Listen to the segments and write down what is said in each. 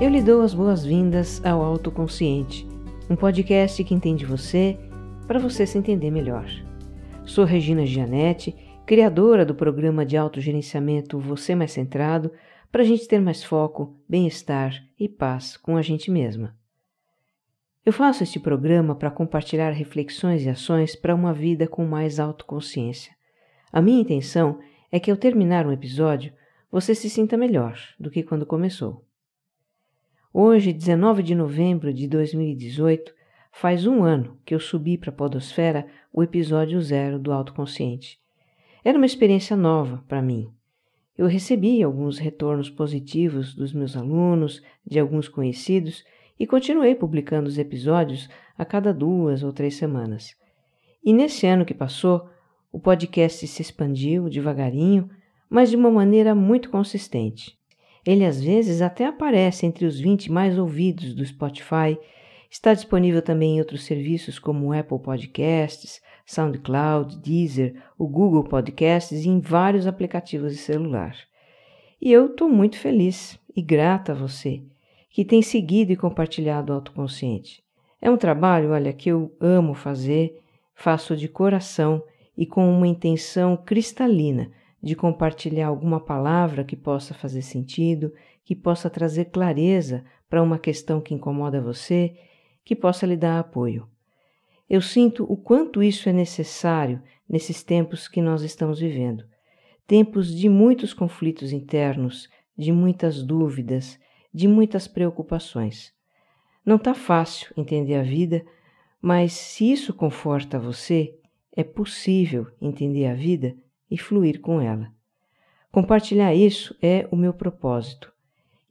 Eu lhe dou as boas-vindas ao Autoconsciente, um podcast que entende você para você se entender melhor. Sou Regina Gianetti, criadora do programa de autogerenciamento Você Mais Centrado, para a gente ter mais foco, bem-estar e paz com a gente mesma. Eu faço este programa para compartilhar reflexões e ações para uma vida com mais autoconsciência. A minha intenção é que ao terminar um episódio, você se sinta melhor do que quando começou. Hoje, 19 de novembro de 2018, faz um ano que eu subi para a Podosfera o episódio zero do Autoconsciente. Era uma experiência nova para mim. Eu recebi alguns retornos positivos dos meus alunos, de alguns conhecidos, e continuei publicando os episódios a cada duas ou três semanas. E nesse ano que passou, o podcast se expandiu devagarinho, mas de uma maneira muito consistente. Ele às vezes até aparece entre os 20 mais ouvidos do Spotify. Está disponível também em outros serviços como Apple Podcasts, SoundCloud, Deezer, o Google Podcasts e em vários aplicativos de celular. E eu estou muito feliz e grata a você que tem seguido e compartilhado o autoconsciente. É um trabalho, olha, que eu amo fazer, faço de coração e com uma intenção cristalina de compartilhar alguma palavra que possa fazer sentido, que possa trazer clareza para uma questão que incomoda você, que possa lhe dar apoio. Eu sinto o quanto isso é necessário nesses tempos que nós estamos vivendo. Tempos de muitos conflitos internos, de muitas dúvidas, de muitas preocupações. Não está fácil entender a vida, mas se isso conforta você, é possível entender a vida e fluir com ela. Compartilhar isso é o meu propósito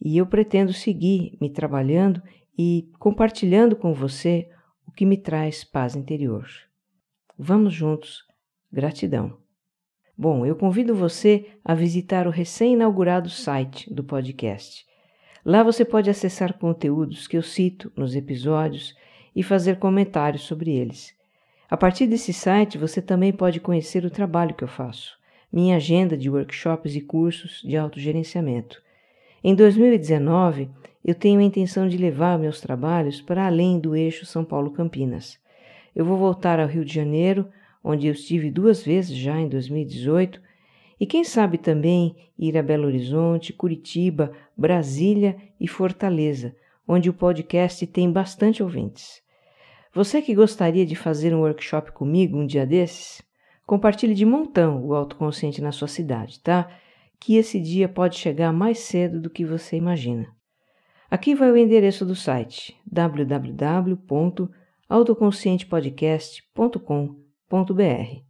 e eu pretendo seguir me trabalhando e compartilhando com você o que me traz paz interior. Vamos juntos. Gratidão. Bom, eu convido você a visitar o recém-inaugurado site do podcast. Lá você pode acessar conteúdos que eu cito nos episódios e fazer comentários sobre eles. A partir desse site você também pode conhecer o trabalho que eu faço minha agenda de workshops e cursos de autogerenciamento. Em 2019, eu tenho a intenção de levar meus trabalhos para além do eixo São Paulo-Campinas. Eu vou voltar ao Rio de Janeiro, onde eu estive duas vezes já em 2018, e quem sabe também ir a Belo Horizonte, Curitiba, Brasília e Fortaleza, onde o podcast tem bastante ouvintes. Você que gostaria de fazer um workshop comigo um dia desses? Compartilhe de montão o autoconsciente na sua cidade, tá? Que esse dia pode chegar mais cedo do que você imagina. Aqui vai o endereço do site www.autoconscientepodcast.com.br.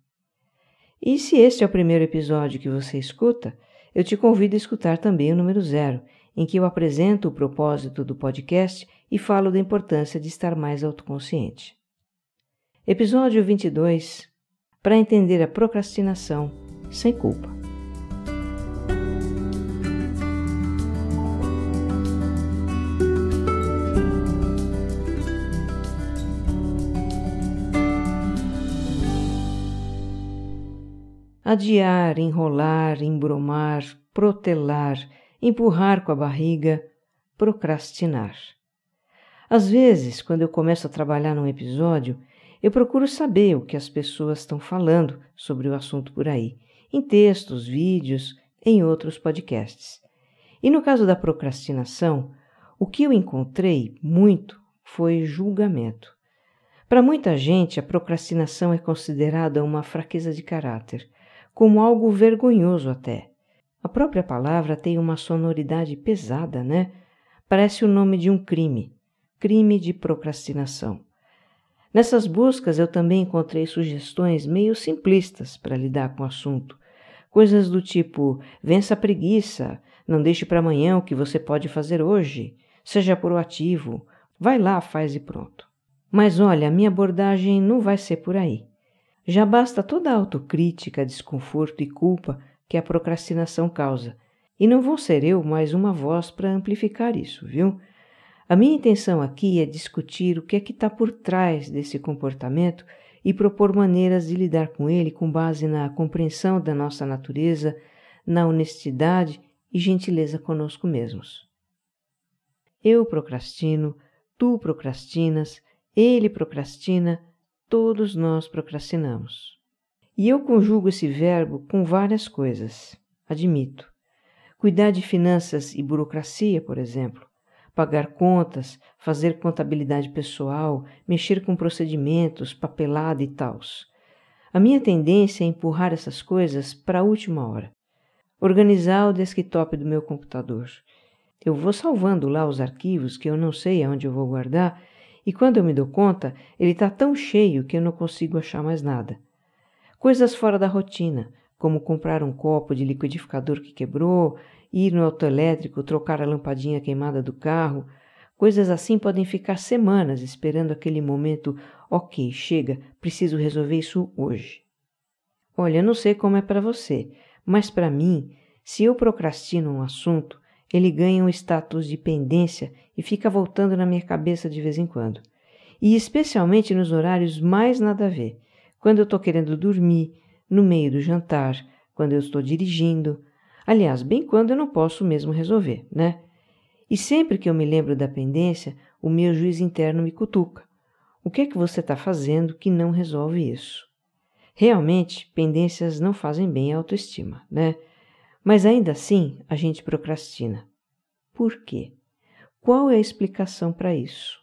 E se este é o primeiro episódio que você escuta, eu te convido a escutar também o número zero, em que eu apresento o propósito do podcast e falo da importância de estar mais autoconsciente. Episódio 22 para entender a procrastinação sem culpa. Adiar, enrolar, embromar, protelar, empurrar com a barriga, procrastinar. Às vezes, quando eu começo a trabalhar num episódio, eu procuro saber o que as pessoas estão falando sobre o assunto por aí, em textos, vídeos, em outros podcasts. E no caso da procrastinação, o que eu encontrei muito foi julgamento. Para muita gente, a procrastinação é considerada uma fraqueza de caráter, como algo vergonhoso até. A própria palavra tem uma sonoridade pesada, né? Parece o nome de um crime crime de procrastinação. Nessas buscas eu também encontrei sugestões meio simplistas para lidar com o assunto. Coisas do tipo: vença a preguiça, não deixe para amanhã o que você pode fazer hoje, seja proativo, vai lá, faz e pronto. Mas olha, a minha abordagem não vai ser por aí. Já basta toda a autocrítica, desconforto e culpa que a procrastinação causa, e não vou ser eu mais uma voz para amplificar isso, viu? A minha intenção aqui é discutir o que é que está por trás desse comportamento e propor maneiras de lidar com ele com base na compreensão da nossa natureza, na honestidade e gentileza conosco mesmos. eu procrastino, tu procrastinas, ele procrastina, todos nós procrastinamos. E eu conjugo esse verbo com várias coisas, admito. Cuidar de finanças e burocracia, por exemplo, pagar contas, fazer contabilidade pessoal, mexer com procedimentos, papelada e tals. A minha tendência é empurrar essas coisas para a última hora. Organizar o desktop do meu computador. Eu vou salvando lá os arquivos que eu não sei aonde eu vou guardar e quando eu me dou conta, ele está tão cheio que eu não consigo achar mais nada. Coisas fora da rotina, como comprar um copo de liquidificador que quebrou, ir no autoelétrico, trocar a lampadinha queimada do carro. Coisas assim podem ficar semanas esperando aquele momento. Ok, chega, preciso resolver isso hoje. Olha, não sei como é para você, mas para mim, se eu procrastino um assunto, ele ganha um status de pendência e fica voltando na minha cabeça de vez em quando. E especialmente nos horários mais nada a ver, quando eu estou querendo dormir, no meio do jantar, quando eu estou dirigindo. Aliás, bem quando eu não posso mesmo resolver, né? E sempre que eu me lembro da pendência, o meu juiz interno me cutuca. O que é que você está fazendo que não resolve isso? Realmente, pendências não fazem bem à autoestima, né? Mas ainda assim, a gente procrastina. Por quê? Qual é a explicação para isso?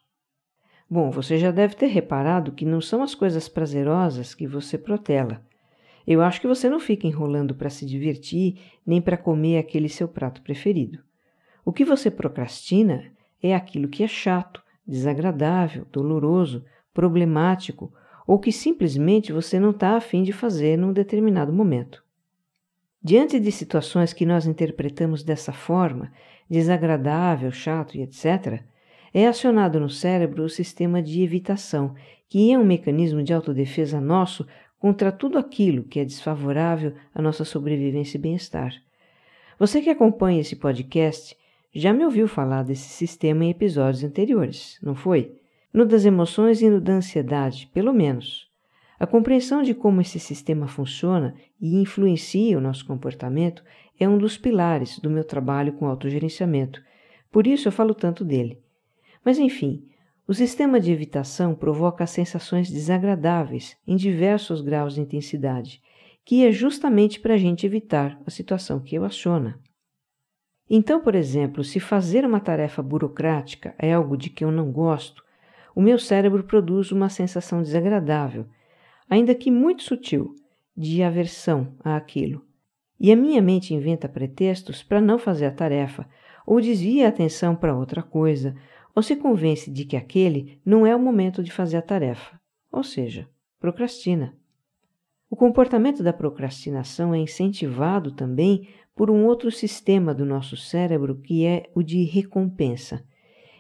Bom, você já deve ter reparado que não são as coisas prazerosas que você protela. Eu acho que você não fica enrolando para se divertir nem para comer aquele seu prato preferido. O que você procrastina é aquilo que é chato, desagradável, doloroso, problemático ou que simplesmente você não está afim de fazer num determinado momento. Diante de situações que nós interpretamos dessa forma, desagradável, chato e etc., é acionado no cérebro o sistema de evitação, que é um mecanismo de autodefesa nosso contra tudo aquilo que é desfavorável à nossa sobrevivência e bem-estar. Você que acompanha esse podcast já me ouviu falar desse sistema em episódios anteriores, não foi? No das emoções e no da ansiedade, pelo menos. A compreensão de como esse sistema funciona e influencia o nosso comportamento é um dos pilares do meu trabalho com autogerenciamento, por isso eu falo tanto dele. Mas enfim, o sistema de evitação provoca sensações desagradáveis em diversos graus de intensidade, que é justamente para a gente evitar a situação que o aciona. Então, por exemplo, se fazer uma tarefa burocrática é algo de que eu não gosto, o meu cérebro produz uma sensação desagradável ainda que muito sutil, de aversão àquilo. E a minha mente inventa pretextos para não fazer a tarefa, ou desvia a atenção para outra coisa, ou se convence de que aquele não é o momento de fazer a tarefa, ou seja, procrastina. O comportamento da procrastinação é incentivado também por um outro sistema do nosso cérebro que é o de recompensa.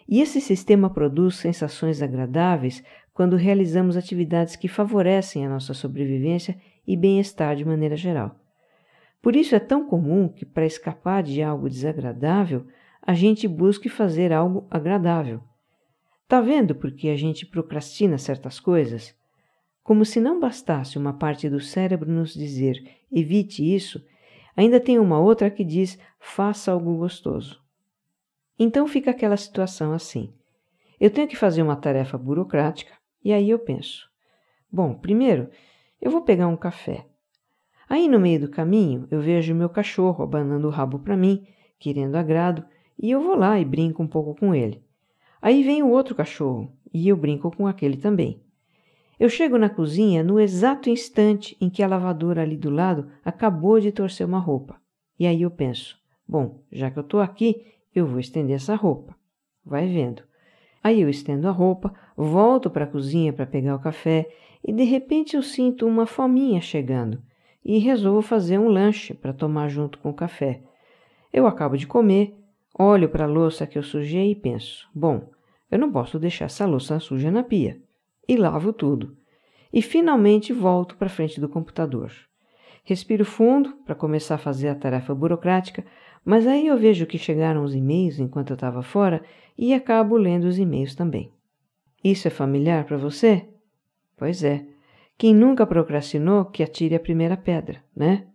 E esse sistema produz sensações agradáveis quando realizamos atividades que favorecem a nossa sobrevivência e bem-estar de maneira geral. Por isso é tão comum que, para escapar de algo desagradável, a gente busque fazer algo agradável. Tá vendo por que a gente procrastina certas coisas? Como se não bastasse uma parte do cérebro nos dizer evite isso, ainda tem uma outra que diz faça algo gostoso. Então fica aquela situação assim. Eu tenho que fazer uma tarefa burocrática, e aí eu penso: bom, primeiro eu vou pegar um café. Aí no meio do caminho eu vejo meu cachorro abanando o rabo para mim, querendo agrado, e eu vou lá e brinco um pouco com ele. Aí vem o outro cachorro e eu brinco com aquele também. Eu chego na cozinha no exato instante em que a lavadora ali do lado acabou de torcer uma roupa. E aí eu penso: bom, já que eu estou aqui, eu vou estender essa roupa. Vai vendo. Aí eu estendo a roupa, volto para a cozinha para pegar o café e de repente eu sinto uma fominha chegando e resolvo fazer um lanche para tomar junto com o café. Eu acabo de comer, olho para a louça que eu sujei e penso: bom, eu não posso deixar essa louça suja na pia. E lavo tudo. E finalmente volto para frente do computador. Respiro fundo para começar a fazer a tarefa burocrática, mas aí eu vejo que chegaram os e-mails enquanto eu estava fora e acabo lendo os e-mails também. Isso é familiar para você? Pois é. Quem nunca procrastinou, que atire a primeira pedra, né?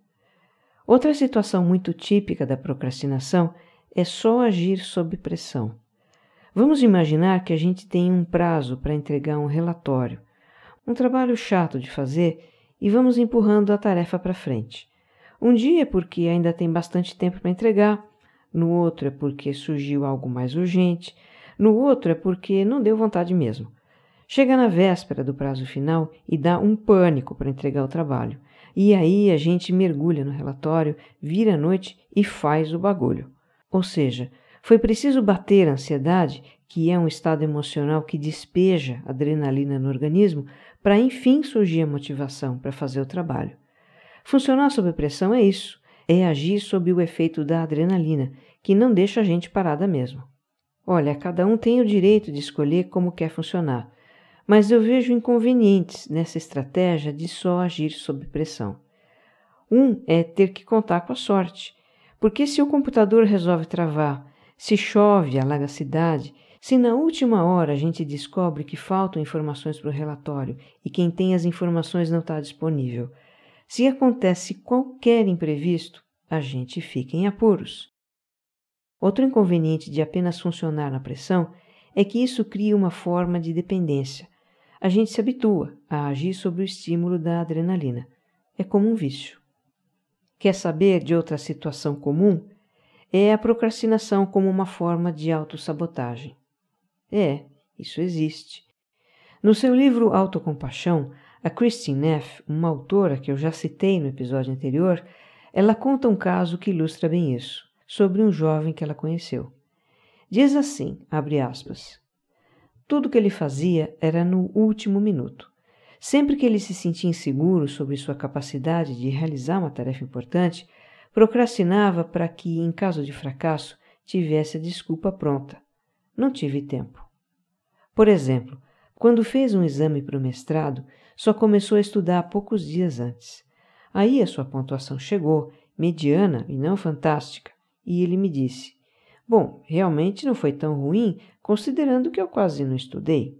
Outra situação muito típica da procrastinação é só agir sob pressão. Vamos imaginar que a gente tem um prazo para entregar um relatório, um trabalho chato de fazer, e vamos empurrando a tarefa para frente. Um dia é porque ainda tem bastante tempo para entregar, no outro é porque surgiu algo mais urgente, no outro é porque não deu vontade mesmo. Chega na véspera do prazo final e dá um pânico para entregar o trabalho. E aí a gente mergulha no relatório, vira a noite e faz o bagulho. Ou seja, foi preciso bater a ansiedade, que é um estado emocional que despeja adrenalina no organismo, para enfim surgir a motivação para fazer o trabalho. Funcionar sob pressão é isso, é agir sob o efeito da adrenalina, que não deixa a gente parada mesmo. Olha, cada um tem o direito de escolher como quer funcionar, mas eu vejo inconvenientes nessa estratégia de só agir sob pressão. Um é ter que contar com a sorte, porque se o computador resolve travar, se chove, alaga a cidade, se na última hora a gente descobre que faltam informações para o relatório e quem tem as informações não está disponível, se acontece qualquer imprevisto, a gente fica em apuros. Outro inconveniente de apenas funcionar na pressão é que isso cria uma forma de dependência. A gente se habitua a agir sob o estímulo da adrenalina. É como um vício. Quer saber de outra situação comum? É a procrastinação como uma forma de autossabotagem. É, isso existe. No seu livro Autocompaixão, a Christine Neff, uma autora que eu já citei no episódio anterior, ela conta um caso que ilustra bem isso sobre um jovem que ela conheceu. Diz assim, abre aspas, tudo que ele fazia era no último minuto. Sempre que ele se sentia inseguro sobre sua capacidade de realizar uma tarefa importante, procrastinava para que, em caso de fracasso, tivesse a desculpa pronta. Não tive tempo. Por exemplo, quando fez um exame para o mestrado, só começou a estudar poucos dias antes. Aí a sua pontuação chegou, mediana e não fantástica, e ele me disse: Bom, realmente não foi tão ruim, considerando que eu quase não estudei.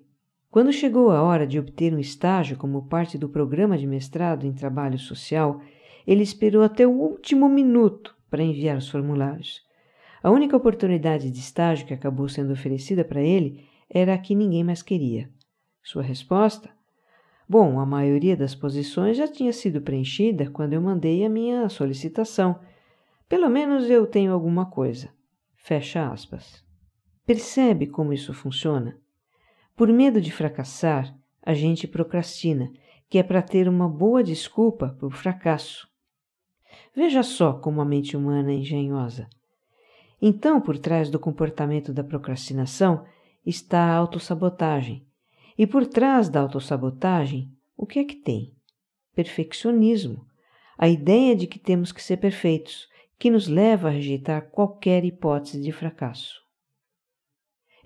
Quando chegou a hora de obter um estágio como parte do programa de mestrado em trabalho social, ele esperou até o último minuto para enviar os formulários. A única oportunidade de estágio que acabou sendo oferecida para ele era a que ninguém mais queria. Sua resposta? Bom, a maioria das posições já tinha sido preenchida quando eu mandei a minha solicitação pelo menos eu tenho alguma coisa. Fecha aspas. Percebe como isso funciona? Por medo de fracassar, a gente procrastina, que é para ter uma boa desculpa para o fracasso. Veja só como a mente humana é engenhosa. Então, por trás do comportamento da procrastinação está a autossabotagem. E por trás da autossabotagem, o que é que tem? Perfeccionismo. A ideia de que temos que ser perfeitos, que nos leva a rejeitar qualquer hipótese de fracasso.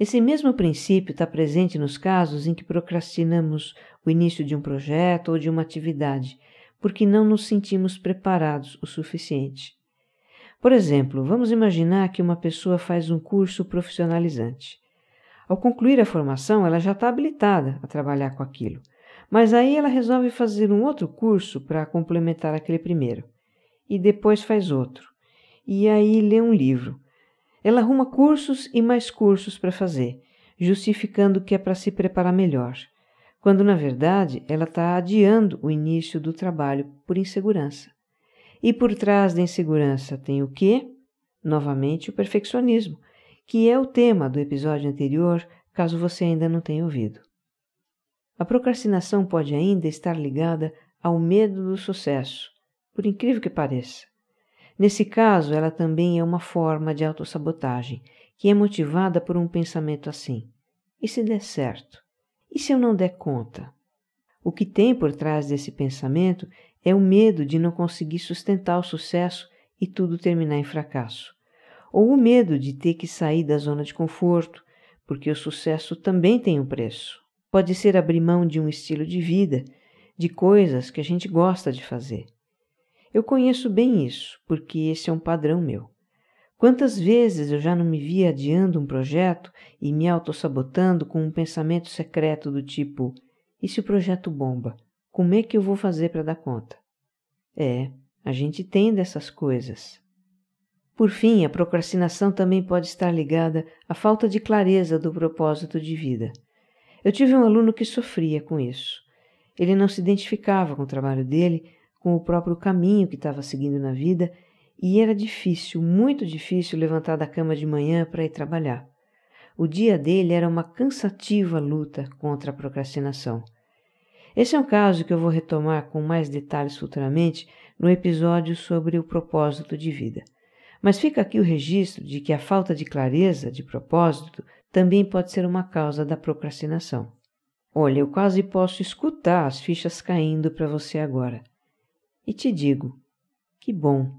Esse mesmo princípio está presente nos casos em que procrastinamos o início de um projeto ou de uma atividade, porque não nos sentimos preparados o suficiente. Por exemplo, vamos imaginar que uma pessoa faz um curso profissionalizante. Ao concluir a formação, ela já está habilitada a trabalhar com aquilo, mas aí ela resolve fazer um outro curso para complementar aquele primeiro, e depois faz outro e aí lê um livro. Ela arruma cursos e mais cursos para fazer, justificando que é para se preparar melhor, quando na verdade ela está adiando o início do trabalho por insegurança. E por trás da insegurança tem o quê? Novamente o perfeccionismo, que é o tema do episódio anterior, caso você ainda não tenha ouvido. A procrastinação pode ainda estar ligada ao medo do sucesso, por incrível que pareça. Nesse caso, ela também é uma forma de autossabotagem, que é motivada por um pensamento assim: e se der certo? E se eu não der conta? O que tem por trás desse pensamento é o medo de não conseguir sustentar o sucesso e tudo terminar em fracasso, ou o medo de ter que sair da zona de conforto, porque o sucesso também tem um preço. Pode ser abrir mão de um estilo de vida, de coisas que a gente gosta de fazer. Eu conheço bem isso, porque esse é um padrão meu. Quantas vezes eu já não me vi adiando um projeto e me autossabotando com um pensamento secreto do tipo: e se o projeto bomba? Como é que eu vou fazer para dar conta? É, a gente tem dessas coisas. Por fim, a procrastinação também pode estar ligada à falta de clareza do propósito de vida. Eu tive um aluno que sofria com isso. Ele não se identificava com o trabalho dele, com o próprio caminho que estava seguindo na vida, e era difícil, muito difícil levantar da cama de manhã para ir trabalhar. O dia dele era uma cansativa luta contra a procrastinação. Esse é um caso que eu vou retomar com mais detalhes futuramente no episódio sobre o propósito de vida. Mas fica aqui o registro de que a falta de clareza de propósito também pode ser uma causa da procrastinação. Olha, eu quase posso escutar as fichas caindo para você agora. E te digo: que bom,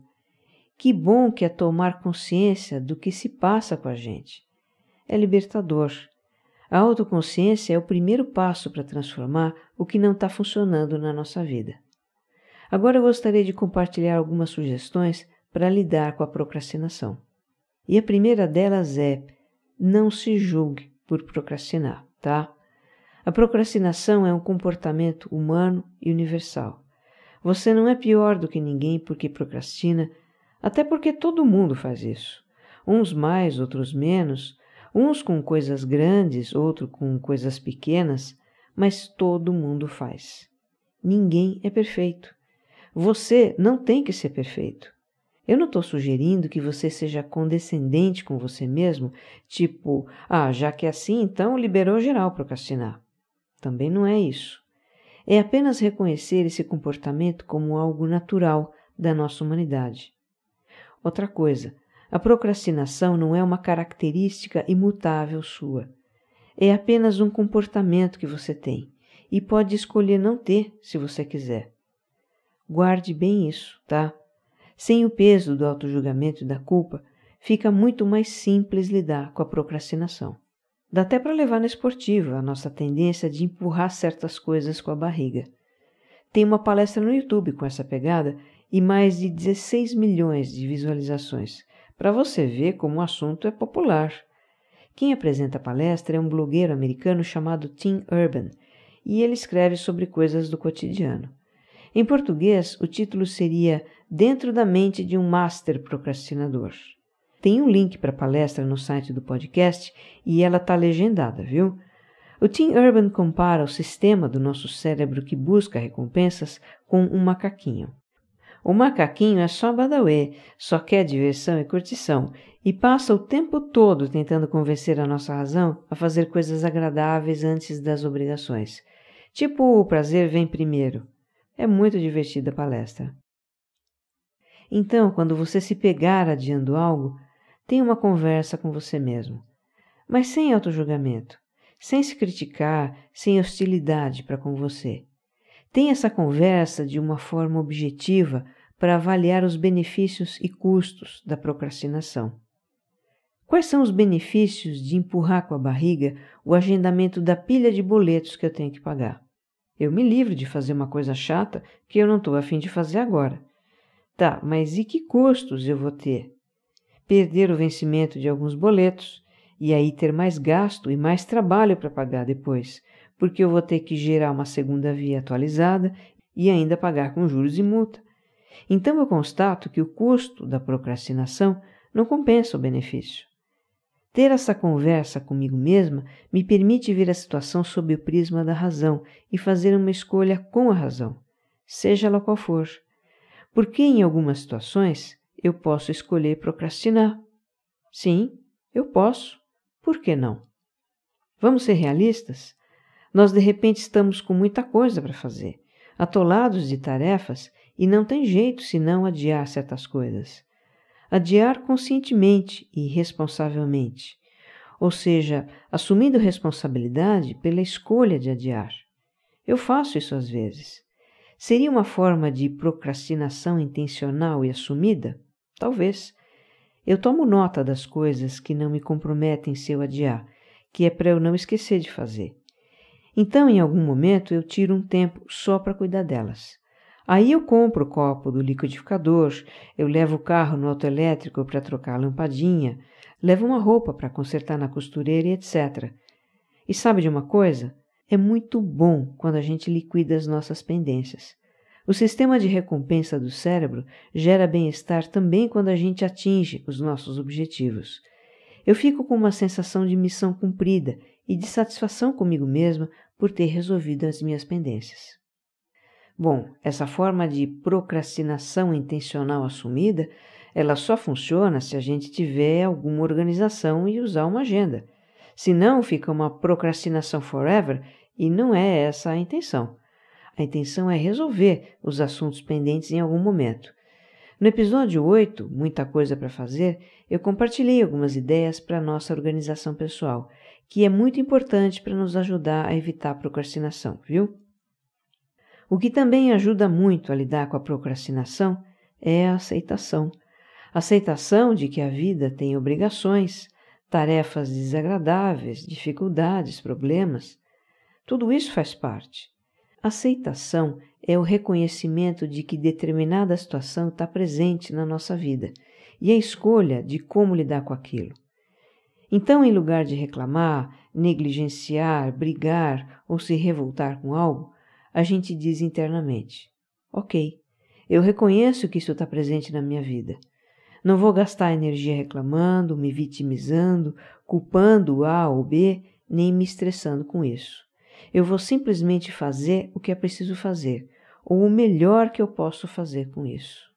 que bom que é tomar consciência do que se passa com a gente. É libertador. A autoconsciência é o primeiro passo para transformar o que não está funcionando na nossa vida. Agora eu gostaria de compartilhar algumas sugestões para lidar com a procrastinação. E a primeira delas é: não se julgue por procrastinar, tá? A procrastinação é um comportamento humano e universal. Você não é pior do que ninguém porque procrastina, até porque todo mundo faz isso. Uns mais, outros menos, uns com coisas grandes, outros com coisas pequenas, mas todo mundo faz. Ninguém é perfeito. Você não tem que ser perfeito. Eu não estou sugerindo que você seja condescendente com você mesmo, tipo, ah, já que é assim, então liberou geral procrastinar. Também não é isso. É apenas reconhecer esse comportamento como algo natural da nossa humanidade. Outra coisa, a procrastinação não é uma característica imutável sua. É apenas um comportamento que você tem e pode escolher não ter se você quiser. Guarde bem isso, tá? Sem o peso do autojulgamento e da culpa, fica muito mais simples lidar com a procrastinação. Dá até para levar na esportiva a nossa tendência de empurrar certas coisas com a barriga. Tem uma palestra no YouTube com essa pegada e mais de 16 milhões de visualizações, para você ver como o assunto é popular. Quem apresenta a palestra é um blogueiro americano chamado Tim Urban e ele escreve sobre coisas do cotidiano. Em português, o título seria Dentro da Mente de um Master Procrastinador. Tem um link para a palestra no site do podcast e ela está legendada, viu? O Tim Urban compara o sistema do nosso cérebro que busca recompensas com um macaquinho. O macaquinho é só badauê, só quer diversão e curtição, e passa o tempo todo tentando convencer a nossa razão a fazer coisas agradáveis antes das obrigações. Tipo, o prazer vem primeiro. É muito divertida a palestra. Então, quando você se pegar adiando algo, tenha uma conversa com você mesmo, mas sem autojulgamento, sem se criticar, sem hostilidade para com você. Tenha essa conversa de uma forma objetiva para avaliar os benefícios e custos da procrastinação. Quais são os benefícios de empurrar com a barriga o agendamento da pilha de boletos que eu tenho que pagar? Eu me livro de fazer uma coisa chata que eu não estou afim de fazer agora. Tá, mas e que custos eu vou ter? Perder o vencimento de alguns boletos e aí ter mais gasto e mais trabalho para pagar depois, porque eu vou ter que gerar uma segunda via atualizada e ainda pagar com juros e multa. Então eu constato que o custo da procrastinação não compensa o benefício. Ter essa conversa comigo mesma me permite ver a situação sob o prisma da razão e fazer uma escolha com a razão, seja ela qual for. Porque em algumas situações eu posso escolher procrastinar. Sim, eu posso. Por que não? Vamos ser realistas? Nós de repente estamos com muita coisa para fazer, atolados de tarefas e não tem jeito senão adiar certas coisas adiar conscientemente e responsavelmente, ou seja, assumindo responsabilidade pela escolha de adiar. Eu faço isso às vezes. Seria uma forma de procrastinação intencional e assumida? Talvez. Eu tomo nota das coisas que não me comprometem se eu adiar, que é para eu não esquecer de fazer. Então, em algum momento, eu tiro um tempo só para cuidar delas. Aí eu compro o copo do liquidificador, eu levo o carro no autoelétrico para trocar a lampadinha, levo uma roupa para consertar na costureira e etc. E sabe de uma coisa? É muito bom quando a gente liquida as nossas pendências, O sistema de recompensa do cérebro gera bem-estar também quando a gente atinge os nossos objetivos. Eu fico com uma sensação de missão cumprida e de satisfação comigo mesma por ter resolvido as minhas pendências. Bom, essa forma de procrastinação intencional assumida, ela só funciona se a gente tiver alguma organização e usar uma agenda. Senão fica uma procrastinação forever e não é essa a intenção. A intenção é resolver os assuntos pendentes em algum momento. No episódio 8, Muita Coisa para Fazer, eu compartilhei algumas ideias para a nossa organização pessoal, que é muito importante para nos ajudar a evitar a procrastinação, viu? O que também ajuda muito a lidar com a procrastinação é a aceitação. Aceitação de que a vida tem obrigações, tarefas desagradáveis, dificuldades, problemas. Tudo isso faz parte. Aceitação é o reconhecimento de que determinada situação está presente na nossa vida e a escolha de como lidar com aquilo. Então, em lugar de reclamar, negligenciar, brigar ou se revoltar com algo, a gente diz internamente: Ok, eu reconheço que isso está presente na minha vida. Não vou gastar energia reclamando, me vitimizando, culpando A ou B, nem me estressando com isso. Eu vou simplesmente fazer o que é preciso fazer, ou o melhor que eu posso fazer com isso.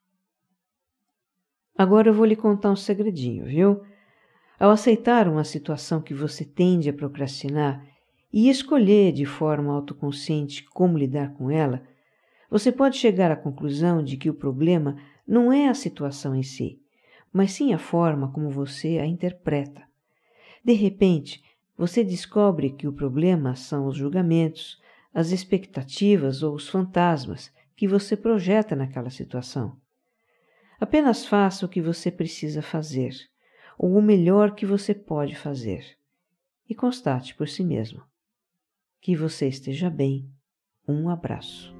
Agora eu vou lhe contar um segredinho, viu? Ao aceitar uma situação que você tende a procrastinar e escolher de forma autoconsciente como lidar com ela, você pode chegar à conclusão de que o problema não é a situação em si, mas sim a forma como você a interpreta. De repente, você descobre que o problema são os julgamentos, as expectativas ou os fantasmas que você projeta naquela situação. Apenas faça o que você precisa fazer, ou o melhor que você pode fazer, e constate por si mesmo. Que você esteja bem. Um abraço.